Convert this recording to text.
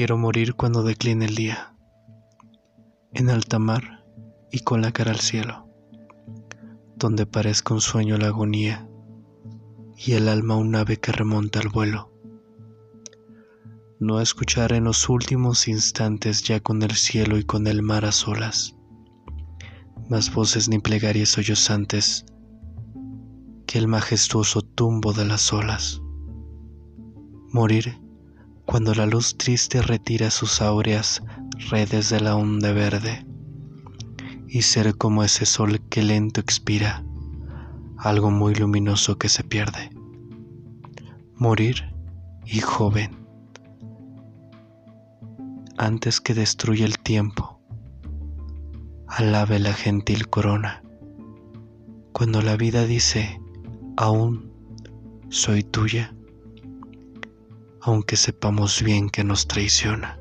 Quiero morir cuando decline el día, en alta mar y con la cara al cielo, donde parezca un sueño la agonía y el alma un ave que remonta al vuelo. No escuchar en los últimos instantes ya con el cielo y con el mar a solas, más voces ni plegarias sollozantes que el majestuoso tumbo de las olas. Morir cuando la luz triste retira sus áureas redes de la onda verde y ser como ese sol que lento expira, algo muy luminoso que se pierde. Morir y joven, antes que destruya el tiempo, alabe la gentil corona, cuando la vida dice, aún soy tuya aunque sepamos bien que nos traiciona.